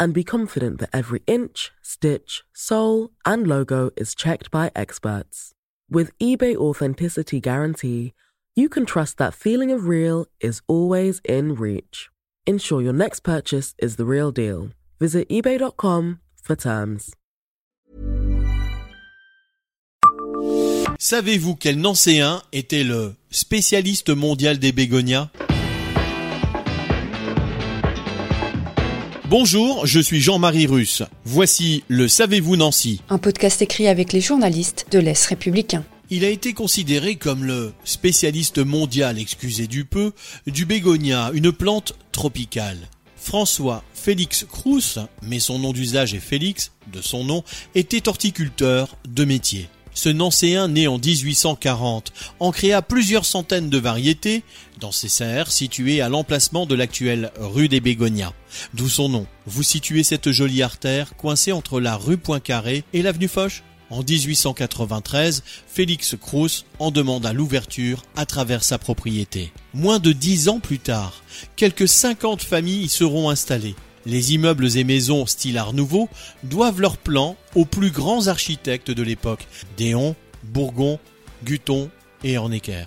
and be confident that every inch, stitch, sole, and logo is checked by experts. With eBay Authenticity Guarantee, you can trust that feeling of real is always in reach. Ensure your next purchase is the real deal. Visit eBay.com for terms. Savez-vous quel Nancéen était le spécialiste mondial des bégonias Bonjour, je suis Jean-Marie Russe. Voici le Savez-vous Nancy Un podcast écrit avec les journalistes de l'Est républicain. Il a été considéré comme le spécialiste mondial, excusez du peu, du bégonia, une plante tropicale. François Félix Crous, mais son nom d'usage est Félix, de son nom, était horticulteur de métier. Ce Nancéen, né en 1840, en créa plusieurs centaines de variétés dans ses serres situées à l'emplacement de l'actuelle rue des Bégonias. D'où son nom. Vous situez cette jolie artère coincée entre la rue Poincaré et l'avenue Foch en 1893, Félix Crous en demanda l'ouverture à travers sa propriété. Moins de dix ans plus tard, quelques 50 familles y seront installées. Les immeubles et maisons style Art Nouveau doivent leur plan aux plus grands architectes de l'époque, Déon, Bourgon, Guton et Hornecker.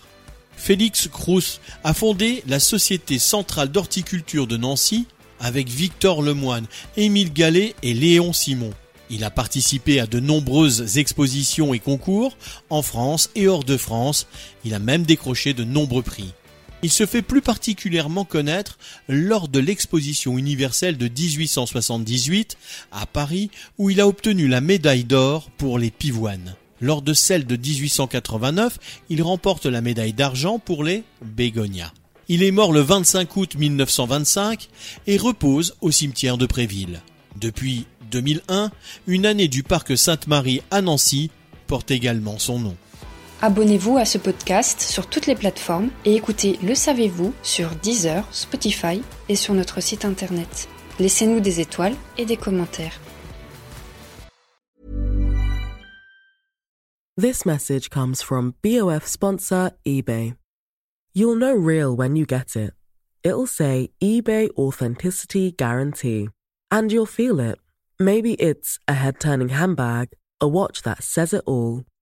Félix Crous a fondé la Société centrale d'horticulture de Nancy avec Victor Lemoine, Émile Gallet et Léon Simon. Il a participé à de nombreuses expositions et concours en France et hors de France. Il a même décroché de nombreux prix. Il se fait plus particulièrement connaître lors de l'exposition universelle de 1878 à Paris où il a obtenu la médaille d'or pour les pivoines. Lors de celle de 1889, il remporte la médaille d'argent pour les bégonias. Il est mort le 25 août 1925 et repose au cimetière de Préville. Depuis 2001, une année du parc Sainte-Marie à Nancy porte également son nom. Abonnez-vous à ce podcast sur toutes les plateformes et écoutez Le Savez-vous sur Deezer, Spotify et sur notre site internet. Laissez-nous des étoiles et des commentaires. This message comes from BOF sponsor eBay. You'll know real when you get it. It'll say eBay Authenticity Guarantee. And you'll feel it. Maybe it's a head turning handbag, a watch that says it all,